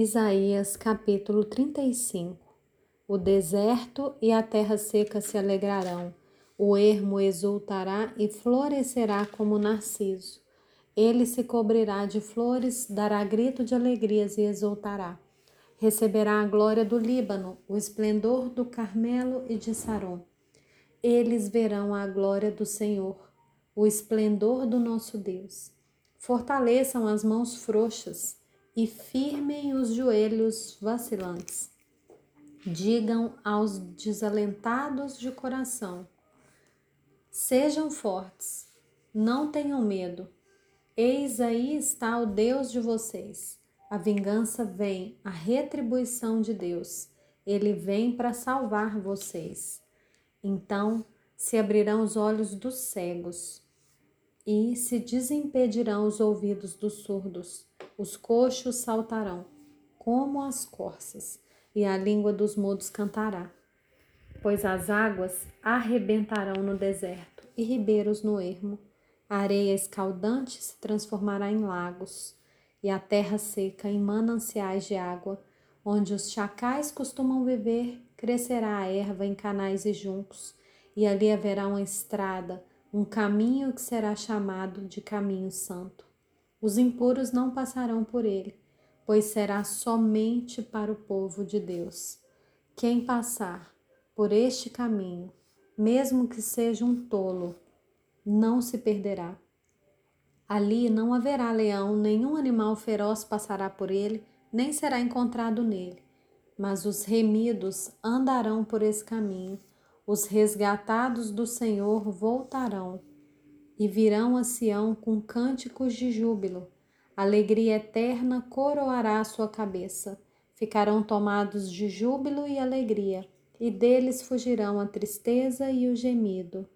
Isaías capítulo 35 O deserto e a terra seca se alegrarão, o ermo exultará e florescerá como narciso. Ele se cobrirá de flores, dará grito de alegrias e exultará. Receberá a glória do Líbano, o esplendor do Carmelo e de Saron. Eles verão a glória do Senhor, o esplendor do nosso Deus. Fortaleçam as mãos frouxas e firmem os joelhos vacilantes. Digam aos desalentados de coração: Sejam fortes, não tenham medo. Eis aí está o Deus de vocês. A vingança vem, a retribuição de Deus. Ele vem para salvar vocês. Então se abrirão os olhos dos cegos e se desimpedirão os ouvidos dos surdos os coxos saltarão, como as corças, e a língua dos mudos cantará. Pois as águas arrebentarão no deserto e ribeiros no ermo. A areia escaldante se transformará em lagos, e a terra seca em mananciais de água, onde os chacais costumam viver, crescerá a erva em canais e juncos, e ali haverá uma estrada, um caminho que será chamado de caminho santo. Os impuros não passarão por ele, pois será somente para o povo de Deus. Quem passar por este caminho, mesmo que seja um tolo, não se perderá. Ali não haverá leão, nenhum animal feroz passará por ele, nem será encontrado nele. Mas os remidos andarão por esse caminho, os resgatados do Senhor voltarão e virão a Sião com cânticos de júbilo. Alegria eterna coroará sua cabeça. Ficarão tomados de júbilo e alegria, e deles fugirão a tristeza e o gemido.